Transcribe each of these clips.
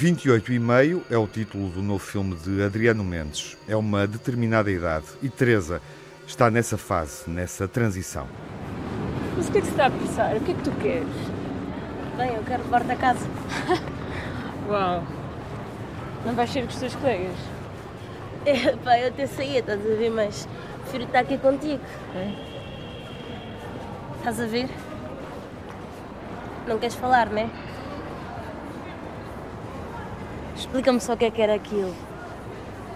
28 e meio é o título do novo filme de Adriano Mendes. É uma determinada idade e Teresa está nessa fase, nessa transição. Mas o que é que se está a pensar? O que é que tu queres? Bem, eu quero levar-te a casa. Uau! Não vais ser com os teus colegas? É, pá, eu até saía, estás a ver, mas prefiro estar aqui contigo. É? Estás a ver? Não queres falar, né? Explica-me só o que é que era aquilo.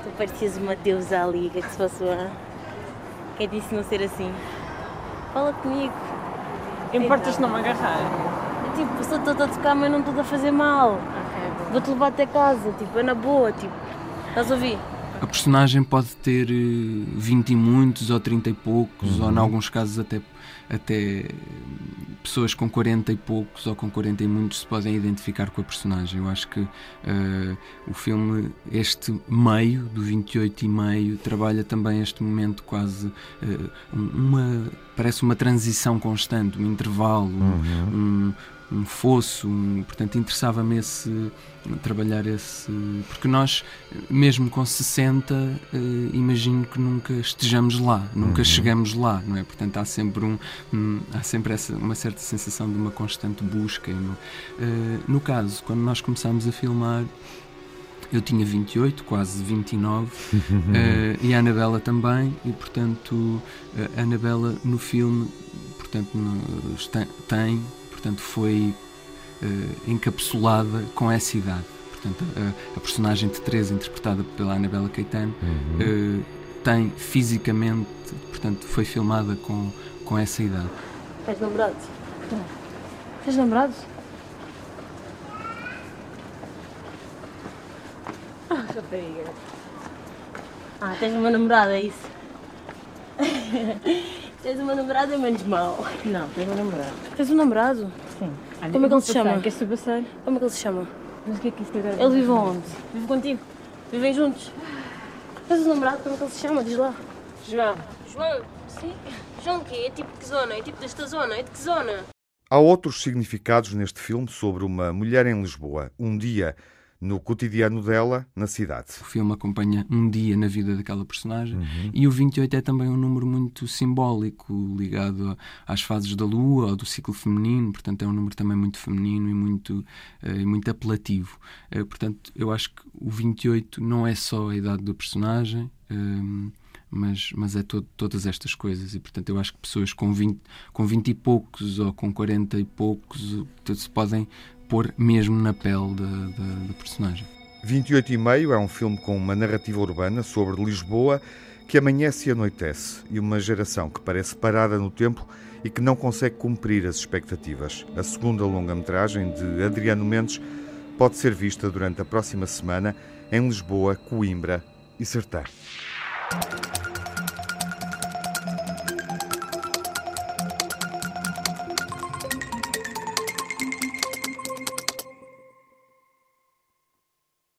Tu parecias uma deusa ali, o que é que se passou? hã? Quem disse não ser assim? Fala comigo. Importas-te não me agarrar? É Tipo, só estou a tocar, mas não estou a fazer mal. Vou-te levar até casa, tipo, é na boa, tipo. Estás a ouvir? A personagem pode ter eh, 20 e muitos ou 30 e poucos, ou em alguns casos até, até eh, pessoas com 40 e poucos ou com 40 e muitos se podem identificar com a personagem. Eu acho que eh, o filme, este meio, do 28 e meio, trabalha também este momento quase eh, uma parece uma transição constante, um intervalo, um- um, um fosso, um- portanto interessava-me esse trabalhar esse porque nós mesmo com 60 eh, imagino que nunca estejamos lá, nunca chegamos lá, não é? Portanto há sempre um, um- há sempre essa uma certa sensação de uma constante busca. no, eh, no caso quando nós começámos a filmar eu tinha 28, quase 29, eh, e a Anabela também, e portanto a Anabela no filme portanto, no- tem, portanto foi eh, encapsulada com essa idade. Portanto, a, a personagem de Teresa, interpretada pela Anabela Caetano, eh, tem fisicamente, portanto, foi filmada com, com essa idade. Tens namorado? Tens namorado? Ah, rapariga. Ah, tens uma namorada, é isso? Tens uma namorada, menos mal. Não, tenho um namorado. Tens um namorado? Sim. Olha, Como é que ele se chama? Queres tu passar? Como é que ele se chama? Mas o que é que isso tem a ver? Ele vive onde? Vive contigo? Vivem juntos? Tens um namorado, como é que ele se chama? Diz lá. João. João? Sim. João o quê? É tipo de que zona? É tipo desta zona? É de que zona? Há outros significados neste filme sobre uma mulher em Lisboa, um dia no cotidiano dela na cidade. O filme acompanha um dia na vida daquela personagem e o 28 é também um número muito simbólico, ligado às fases da lua ou do ciclo feminino, portanto é um número também muito feminino e muito, eh, e muito apelativo. Eh, portanto, eu acho que o 28 não é só a idade do personagem. ehm, mas, mas é to- todas estas coisas, e portanto eu acho que pessoas com 20, com 20 e poucos ou com 40 e poucos portanto, se podem pôr mesmo na pele da, personagem. 28 e meio é um filme com uma narrativa urbana sobre Lisboa que amanhece e anoitece e uma geração que parece parada no tempo e que não consegue cumprir as expectativas. A segunda longa-metragem de Adriano Mendes pode ser vista durante a próxima semana em Lisboa, Coimbra e Sertã.